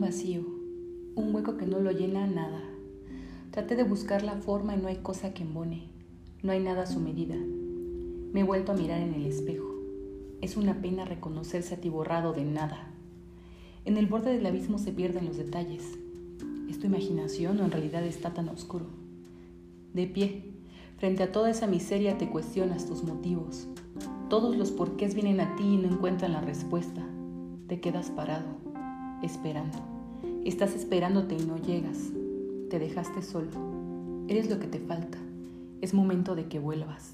vacío, un hueco que no lo llena nada. Traté de buscar la forma y no hay cosa que embone, no hay nada a su medida. Me he vuelto a mirar en el espejo. Es una pena reconocerse atiborrado de nada. En el borde del abismo se pierden los detalles. ¿Es tu imaginación o en realidad está tan oscuro? De pie, frente a toda esa miseria te cuestionas tus motivos. Todos los porqués vienen a ti y no encuentran la respuesta. Te quedas parado, esperando. Estás esperándote y no llegas. Te dejaste solo. Eres lo que te falta. Es momento de que vuelvas.